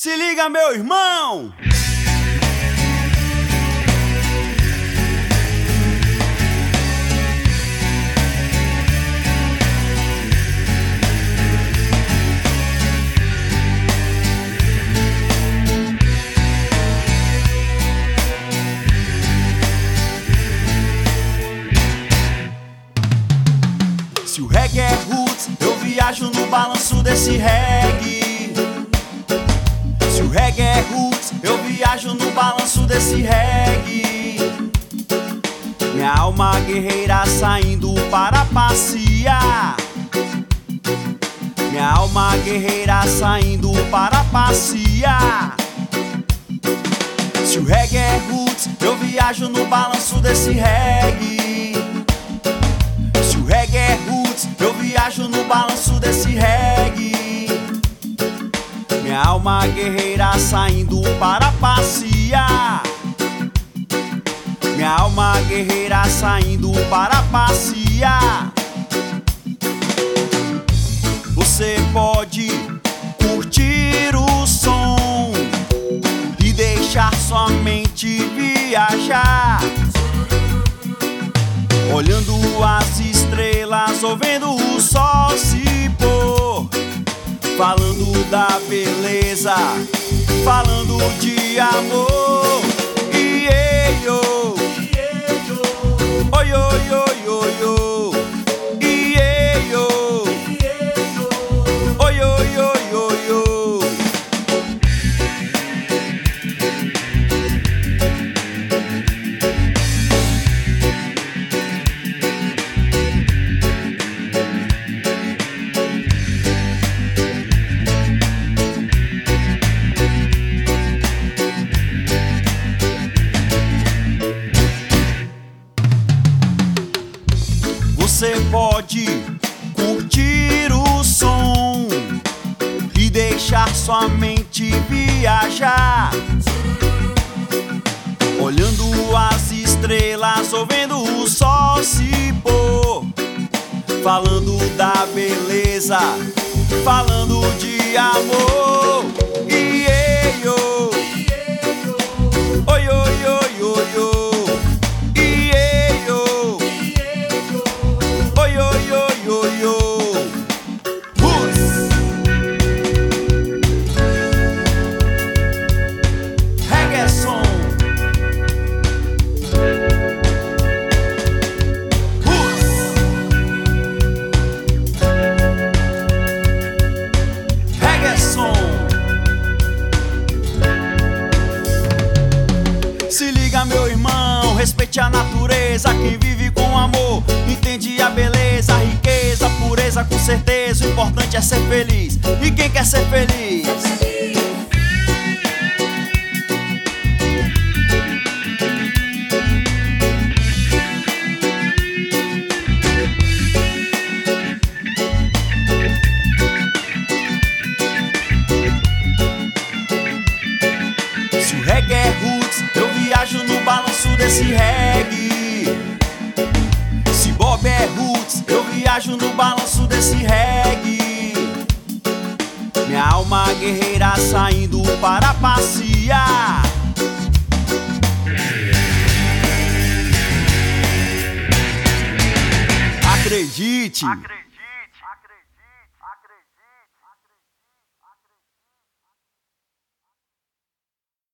Se liga, meu irmão! Se o reggae é roots, eu viajo no balanço desse reggae. Desse reggae. Minha alma guerreira saindo para passear. Minha alma guerreira saindo para passear. Se o reggae é roots, eu viajo no balanço desse reggae. Se o reggae é roots, eu viajo no balanço desse reggae. Minha alma guerreira saindo para passear. Minha alma guerreira saindo para passear. Você pode curtir o som e deixar sua mente viajar. Olhando as estrelas, ouvindo o sol se pôr. Falando da beleza, falando de amor. Pode curtir o som e deixar sua mente viajar. Olhando as estrelas, ouvindo o sol se pôr. Falando da beleza, falando de amor. Respeite a natureza. Quem vive com amor, entende a beleza, a riqueza, a pureza, com certeza. O importante é ser feliz. E quem quer ser feliz? Desse reggae. Se Bob é roots, eu viajo no balanço desse reggae. Minha alma guerreira saindo para passear. Acredite. Acredite.